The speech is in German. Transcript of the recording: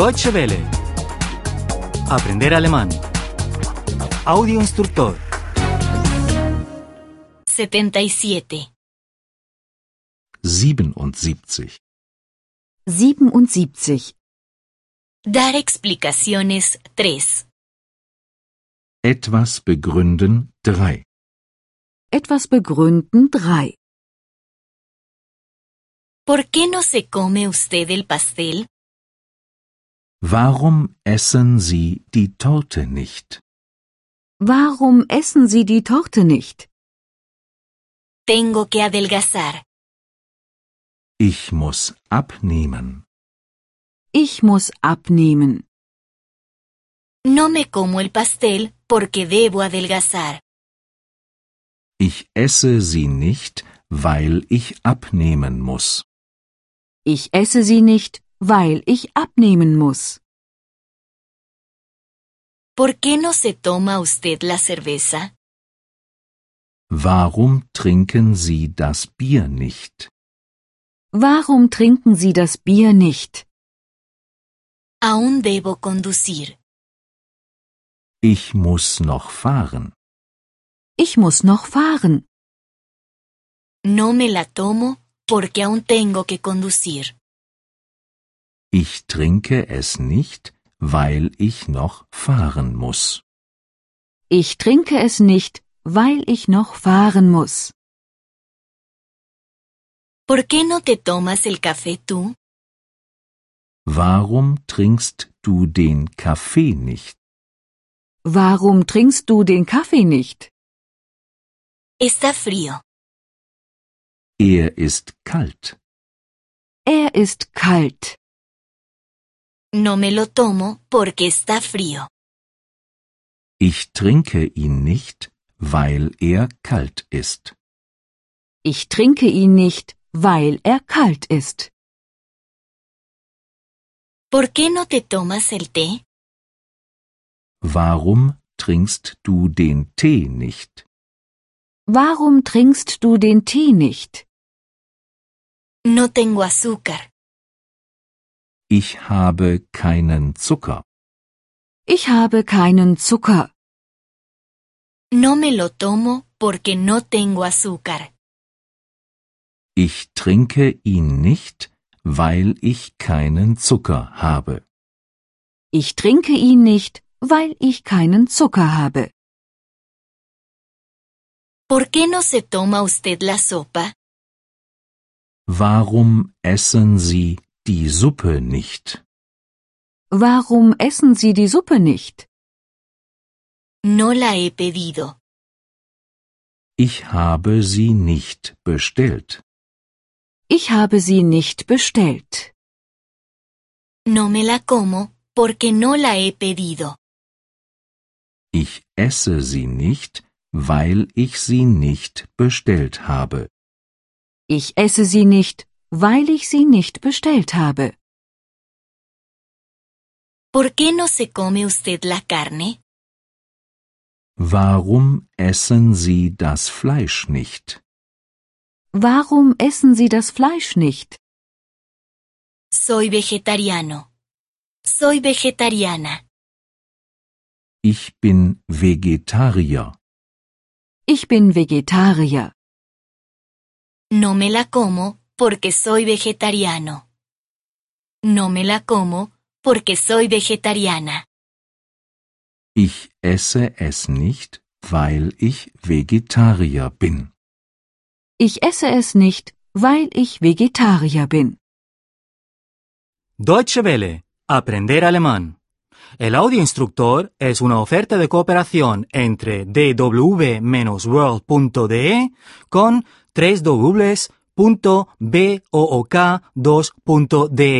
Deutsche Welle. Aprender alemán. Audio instructor. 77. 77. 77. Dar explicaciones 3. Etwas begründen 3. Etwas begründen 3. ¿Por qué no se come usted el pastel? Warum essen Sie die Torte nicht? Warum essen Sie die Torte nicht? Tengo que adelgazar. Ich muss abnehmen. Ich muss abnehmen. No me como el pastel porque debo adelgazar. Ich esse sie nicht, weil ich abnehmen muss. Ich esse sie nicht, weil ich abnehmen muss. ¿Por qué no se toma usted la cerveza? Warum trinken Sie das Bier nicht? Warum trinken Sie das Bier nicht? Aún debo conducir. Ich muss noch fahren. Ich muss noch fahren. No me la tomo porque aún tengo que conducir. Ich trinke es nicht, weil ich noch fahren muss. Ich trinke es nicht, weil ich noch fahren muss. ¿Por qué no te tomas el café tú? Warum trinkst du den Kaffee nicht? Warum trinkst du den Kaffee nicht? Está frío. Er ist kalt. Er ist kalt. No me lo tomo porque está frío. Ich trinke ihn nicht, weil er kalt ist. Ich trinke ihn nicht, weil er kalt ist. ¿Por qué no te tomas el té? Warum trinkst du den Tee nicht? Warum trinkst du den Tee nicht? No tengo azúcar. Ich habe keinen Zucker. Ich habe keinen Zucker. No me lo tomo porque no tengo azúcar. Ich trinke ihn nicht, weil ich keinen Zucker habe. Ich trinke ihn nicht, weil ich keinen Zucker habe. ¿Por qué no se toma usted la sopa? Warum essen Sie die Suppe nicht? Warum essen Sie die Suppe nicht? No la he pedido. Ich habe sie nicht bestellt. Ich habe sie nicht bestellt. No me la como porque no la he pedido. Ich esse sie nicht, weil ich sie nicht bestellt habe. Ich esse sie nicht, weil ich sie nicht bestellt habe. ¿Por qué no se come usted la carne? Warum essen Sie das Fleisch nicht? Warum essen Sie das Fleisch nicht? Soy vegetariano. Soy vegetariana. Ich bin Vegetarier. Ich bin Vegetarier. No me la como porque soy vegetariano. No me la como porque soy vegetariana. Ich esse es nicht, weil ich Vegetarier bin. Ich esse es nicht, weil ich Vegetarier bin. Deutsche Welle. Aprender alemán. El audio instructor es una oferta de cooperación entre dw-world.de con 3 www.book2.de